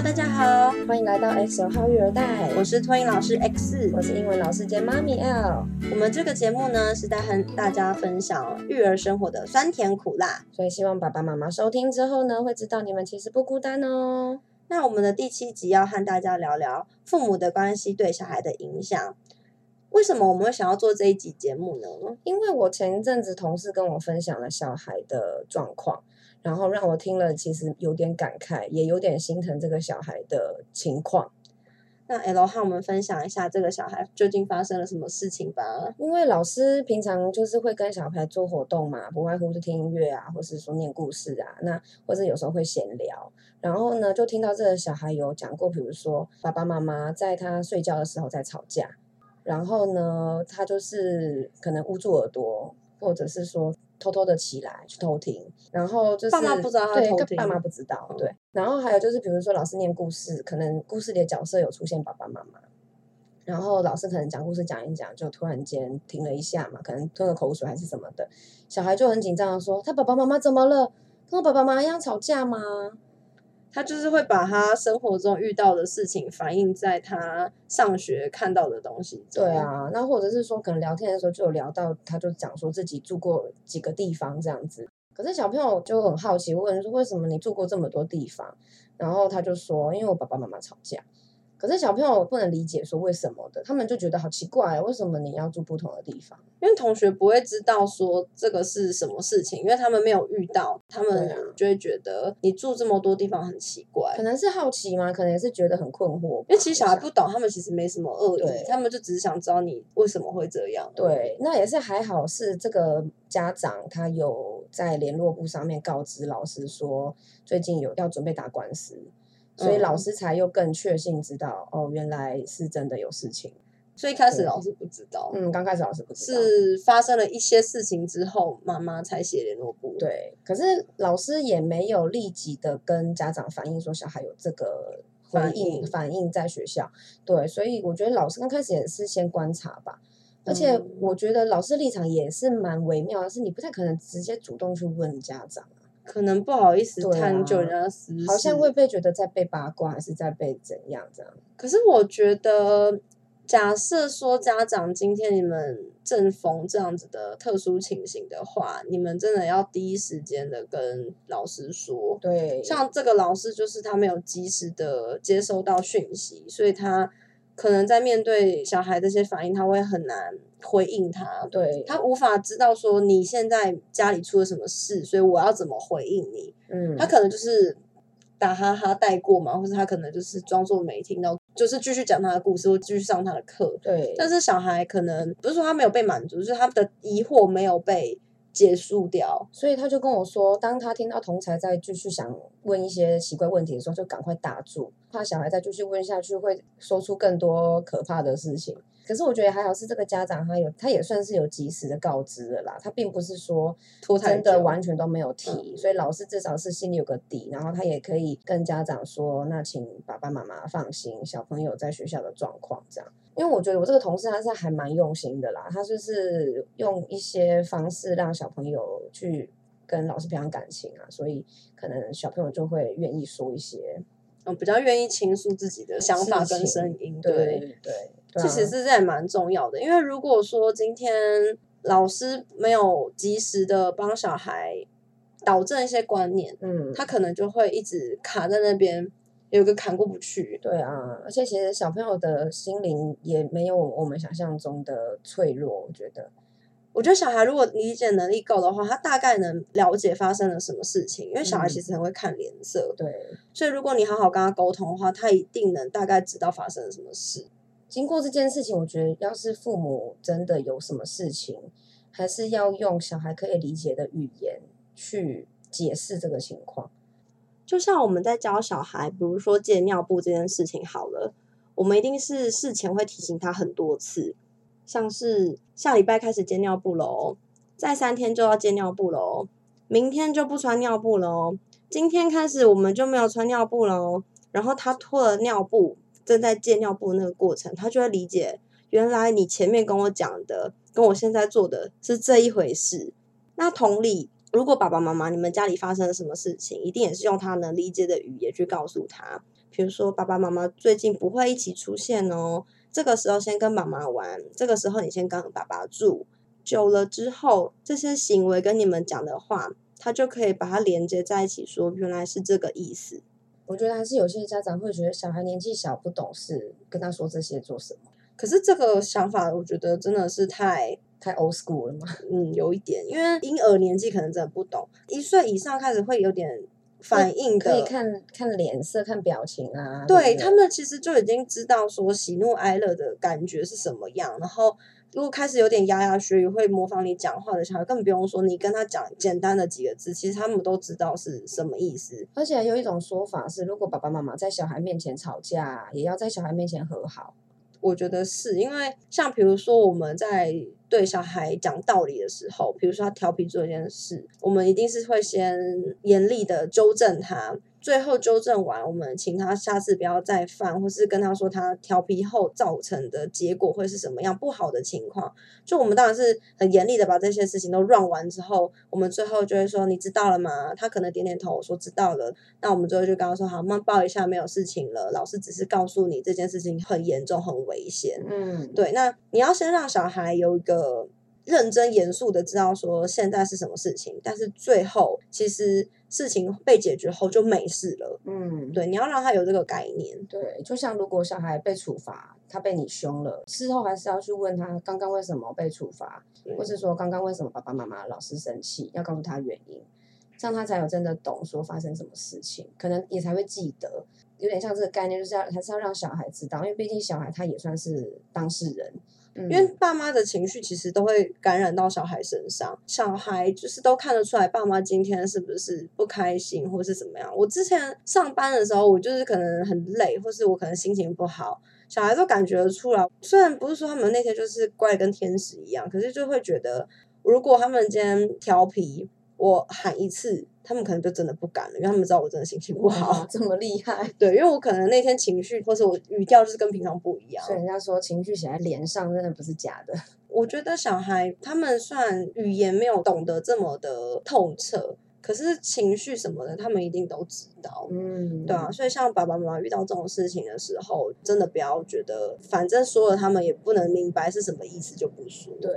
Hello，大家好，欢迎来到 X 号育儿袋，我是托婴老师 X，我是英文老师兼妈咪 L。我们这个节目呢是在和大家分享育儿生活的酸甜苦辣，所以希望爸爸妈妈收听之后呢，会知道你们其实不孤单哦。那我们的第七集要和大家聊聊父母的关系对小孩的影响。为什么我们会想要做这一集节目呢？因为我前一阵子同事跟我分享了小孩的状况。然后让我听了，其实有点感慨，也有点心疼这个小孩的情况。那 L 和我们分享一下这个小孩究竟发生了什么事情吧。因为老师平常就是会跟小孩做活动嘛，不外乎是听音乐啊，或是说念故事啊，那或者有时候会闲聊。然后呢，就听到这个小孩有讲过，比如说爸爸妈妈在他睡觉的时候在吵架，然后呢，他就是可能捂住耳朵，或者是说。偷偷的起来去偷听，然后就是爸妈不知道他偷听，爸妈不知道，对。然后还有就是，比如说老师念故事，可能故事里的角色有出现爸爸妈妈，然后老师可能讲故事讲一讲，就突然间停了一下嘛，可能吞了口水还是什么的，小孩就很紧张的说：“他爸爸妈妈怎么了？跟我爸爸妈妈一样吵架吗？”他就是会把他生活中遇到的事情反映在他上学看到的东西。对啊，那或者是说，可能聊天的时候就有聊到，他就讲说自己住过几个地方这样子。可是小朋友就很好奇，问说为什么你住过这么多地方？然后他就说，因为我爸爸妈妈吵架。可是小朋友不能理解说为什么的，他们就觉得好奇怪，为什么你要住不同的地方？因为同学不会知道说这个是什么事情，因为他们没有遇到，他们就会觉得你住这么多地方很奇怪。可能是好奇吗？可能也是觉得很困惑。因为其实小孩不懂，他们其实没什么恶意，他们就只是想知道你为什么会这样。对，那也是还好，是这个家长他有在联络部上面告知老师说，最近有要准备打官司。所以老师才又更确信知道哦，原来是真的有事情。所以开始老师不知道，嗯，刚开始老师不知道，是发生了一些事情之后，妈妈才写联络簿。对，可是老师也没有立即的跟家长反映说小孩有这个回应反应在学校。对，所以我觉得老师刚开始也是先观察吧。而且我觉得老师立场也是蛮微妙的，是你不太可能直接主动去问家长。可能不好意思探究人家私事，好像会被觉得在被八卦，还是在被怎样这样？可是我觉得，假设说家长今天你们正逢这样子的特殊情形的话，你们真的要第一时间的跟老师说。对，像这个老师就是他没有及时的接收到讯息，所以他可能在面对小孩这些反应，他会很难。回应他，对他无法知道说你现在家里出了什么事，所以我要怎么回应你？嗯，他可能就是打哈哈带过嘛，或者他可能就是装作没听到，就是继续讲他的故事，或继续上他的课。对，但是小孩可能不是说他没有被满足，就是他的疑惑没有被结束掉，所以他就跟我说，当他听到同才在继续想问一些奇怪问题的时候，就赶快打住，怕小孩再继续问下去会说出更多可怕的事情。可是我觉得还好，是这个家长他有，他也算是有及时的告知的啦。他并不是说真的完全都没有提，所以老师至少是心里有个底，然后他也可以跟家长说：“那请爸爸妈妈放心，小朋友在学校的状况这样。”因为我觉得我这个同事他是还蛮用心的啦，他就是用一些方式让小朋友去跟老师培养感情啊，所以可能小朋友就会愿意说一些，嗯，比较愿意倾诉自己的想法跟声音，对对。其实是这也蛮重要的，因为如果说今天老师没有及时的帮小孩导正一些观念，嗯，他可能就会一直卡在那边，有个坎过不去。对啊，而且其实小朋友的心灵也没有我们想象中的脆弱，我觉得。我觉得小孩如果理解能力够的话，他大概能了解发生了什么事情，因为小孩其实很会看脸色。对，所以如果你好好跟他沟通的话，他一定能大概知道发生了什么事。经过这件事情，我觉得要是父母真的有什么事情，还是要用小孩可以理解的语言去解释这个情况。就像我们在教小孩，比如说借尿布这件事情好了，我们一定是事前会提醒他很多次，像是下礼拜开始借尿布喽，再三天就要借尿布喽，明天就不穿尿布喽，今天开始我们就没有穿尿布喽，然后他脱了尿布。正在借尿布那个过程，他就会理解，原来你前面跟我讲的，跟我现在做的是这一回事。那同理，如果爸爸妈妈你们家里发生了什么事情，一定也是用他能理解的语言去告诉他。比如说爸爸妈妈最近不会一起出现哦，这个时候先跟妈妈玩，这个时候你先跟爸爸住。久了之后，这些行为跟你们讲的话，他就可以把它连接在一起，说原来是这个意思。我觉得还是有些家长会觉得小孩年纪小不懂事，跟他说这些做什么？可是这个想法，我觉得真的是太太 old school 了嘛。嗯，有一点，因为婴儿年纪可能真的不懂，一岁以上开始会有点反应的，可以看看脸色、看表情啊。对他们其实就已经知道说喜怒哀乐的感觉是什么样，然后如果开始有点牙牙学语，会模仿你讲话的小孩，更不用说你跟他讲简单的几个字，其实他们都知道是什么意思。而且有一种说法是，如果爸爸妈妈在小孩面前吵架，也要在小孩面前和好。我觉得是因为像比如说我们在对小孩讲道理的时候，比如说他调皮做一件事，我们一定是会先严厉的纠正他。最后纠正完，我们请他下次不要再犯，或是跟他说他调皮后造成的结果会是什么样不好的情况。就我们当然是很严厉的把这些事情都 run 完之后，我们最后就会说你知道了吗？他可能点点头说知道了。那我们最后就跟他说好，慢抱一下，没有事情了。老师只是告诉你这件事情很严重、很危险。嗯，对，那你要先让小孩有一个认真严肃的知道说现在是什么事情，但是最后其实事情被解决后就没事了。嗯，对，你要让他有这个概念。对，就像如果小孩被处罚，他被你凶了，事后还是要去问他刚刚为什么被处罚，或是说刚刚为什么爸爸妈妈老是生气，要告诉他原因，这样他才有真的懂说发生什么事情，可能也才会记得。有点像这个概念，就是要还是要让小孩知道，因为毕竟小孩他也算是当事人。嗯因为爸妈的情绪其实都会感染到小孩身上，小孩就是都看得出来爸妈今天是不是不开心或是怎么样。我之前上班的时候，我就是可能很累，或是我可能心情不好，小孩都感觉得出来。虽然不是说他们那天就是乖得跟天使一样，可是就会觉得，如果他们今天调皮，我喊一次，他们可能就真的不敢了，因为他们知道我真的心情不好。这么厉害，对，因为我可能那天情绪或是我语调就是跟平常不一样。所以人家说情绪写在脸上，真的不是假的。我觉得小孩他们算语言没有懂得这么的透彻，可是情绪什么的，他们一定都知道。嗯，对啊，所以像爸爸妈妈遇到这种事情的时候，真的不要觉得，反正说了他们也不能明白是什么意思，就不说。对。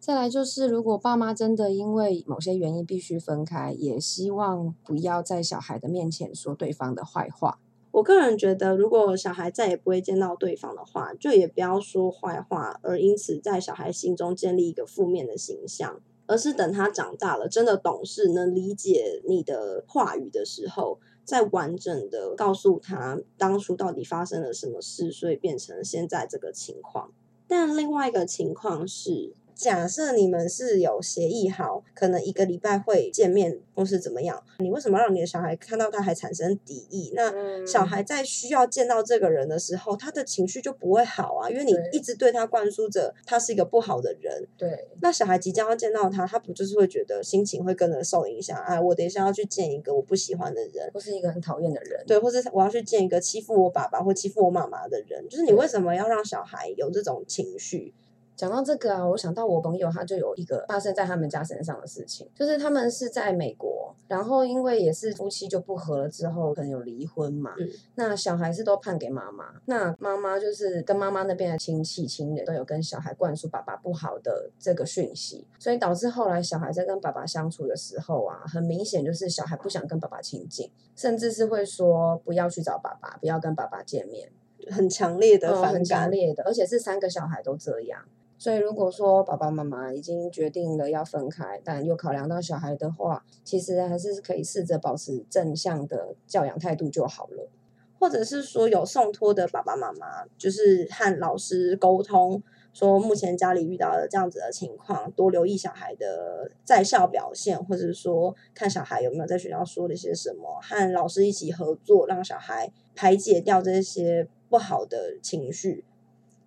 再来就是，如果爸妈真的因为某些原因必须分开，也希望不要在小孩的面前说对方的坏话。我个人觉得，如果小孩再也不会见到对方的话，就也不要说坏话，而因此在小孩心中建立一个负面的形象，而是等他长大了，真的懂事，能理解你的话语的时候，再完整的告诉他当初到底发生了什么事，所以变成现在这个情况。但另外一个情况是，假设你们是有协议好，可能一个礼拜会见面，或是怎么样，你为什么让你的小孩看到他还产生敌意？那嗯小孩在需要见到这个人的时候，他的情绪就不会好啊，因为你一直对他灌输着他是一个不好的人。对，那小孩即将要见到他，他不就是会觉得心情会跟着受影响？哎，我等一下要去见一个我不喜欢的人，或是一个很讨厌的人。对，或者是我要去见一个欺负我爸爸或欺负我妈妈的人，就是你为什么要让小孩有这种情绪？讲到这个啊，我想到我朋友他就有一个发生在他们家身上的事情，就是他们是在美国，然后因为也是夫妻就不和了之后，可能有离婚嘛，嗯那小孩是都判给妈妈，那妈妈就是跟妈妈那边的亲戚亲人都有跟小孩灌输爸爸不好的这个讯息，所以导致后来小孩在跟爸爸相处的时候啊，很明显就是小孩不想跟爸爸亲近，甚至是会说不要去找爸爸，不要跟爸爸见面。很强烈的嗯，很强。烈的，而且是三个小孩都这样。所以如果说爸爸妈妈已经决定了要分开，但又考量到小孩的话，其实还是可以试着保持正向的教养态度就好了。或者是说有送托的爸爸妈妈，就是和老师沟通，说目前家里遇到了这样子的情况，多留意小孩的在校表现，或者说看小孩有没有在学校说了些什么，和老师一起合作，让小孩排解掉这些不好的情绪。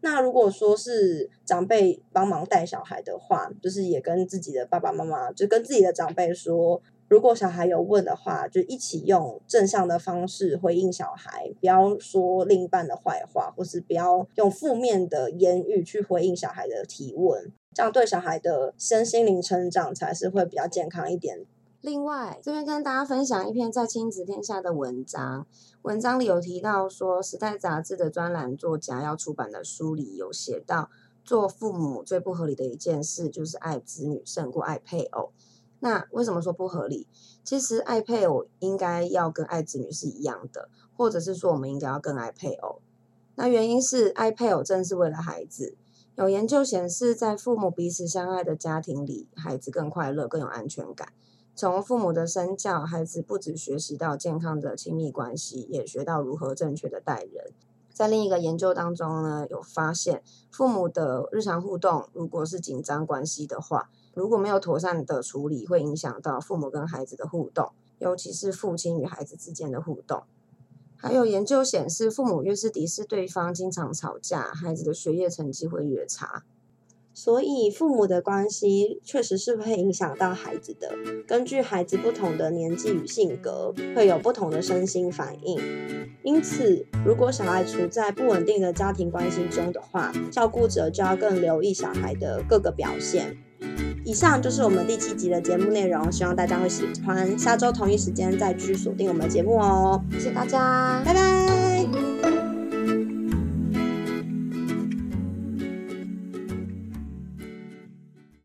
那如果说是长辈帮忙带小孩的话，就是也跟自己的爸爸妈妈，就跟自己的长辈说，如果小孩有问的话，就一起用正向的方式回应小孩，不要说另一半的坏话，或是不要用负面的言语去回应小孩的提问，这样对小孩的身心灵成长才是会比较健康一点。另外，这边跟大家分享一篇在亲子天下的文章，文章里有提到说，《时代》杂志的专栏作家要出版的书里有写到，做父母最不合理的一件事就是爱子女胜过爱配偶。那为什么说不合理？其实爱配偶应该要跟爱子女是一样的，或者是说我们应该要更爱配偶。那原因是爱配偶正是为了孩子。有研究显示，在父母彼此相爱的家庭里，孩子更快乐、更有安全感。从父母的身教，孩子不只学习到健康的亲密关系，也学到如何正确的待人。在另一个研究当中呢，有发现父母的日常互动，如果是紧张关系的话，如果没有妥善的处理，会影响到父母跟孩子的互动，尤其是父亲与孩子之间的互动。还有研究显示，父母越是敌视对方，经常吵架，孩子的学业成绩会越差。所以，父母的关系确实是会影响到孩子的。根据孩子不同的年纪与性格，会有不同的身心反应。因此，如果小孩处在不稳定的家庭关系中的话，照顾者就要更留意小孩的各个表现。以上就是我们第七集的节目内容，希望大家会喜欢。下周同一时间再继续锁定我们的节目哦，谢谢大家，拜拜。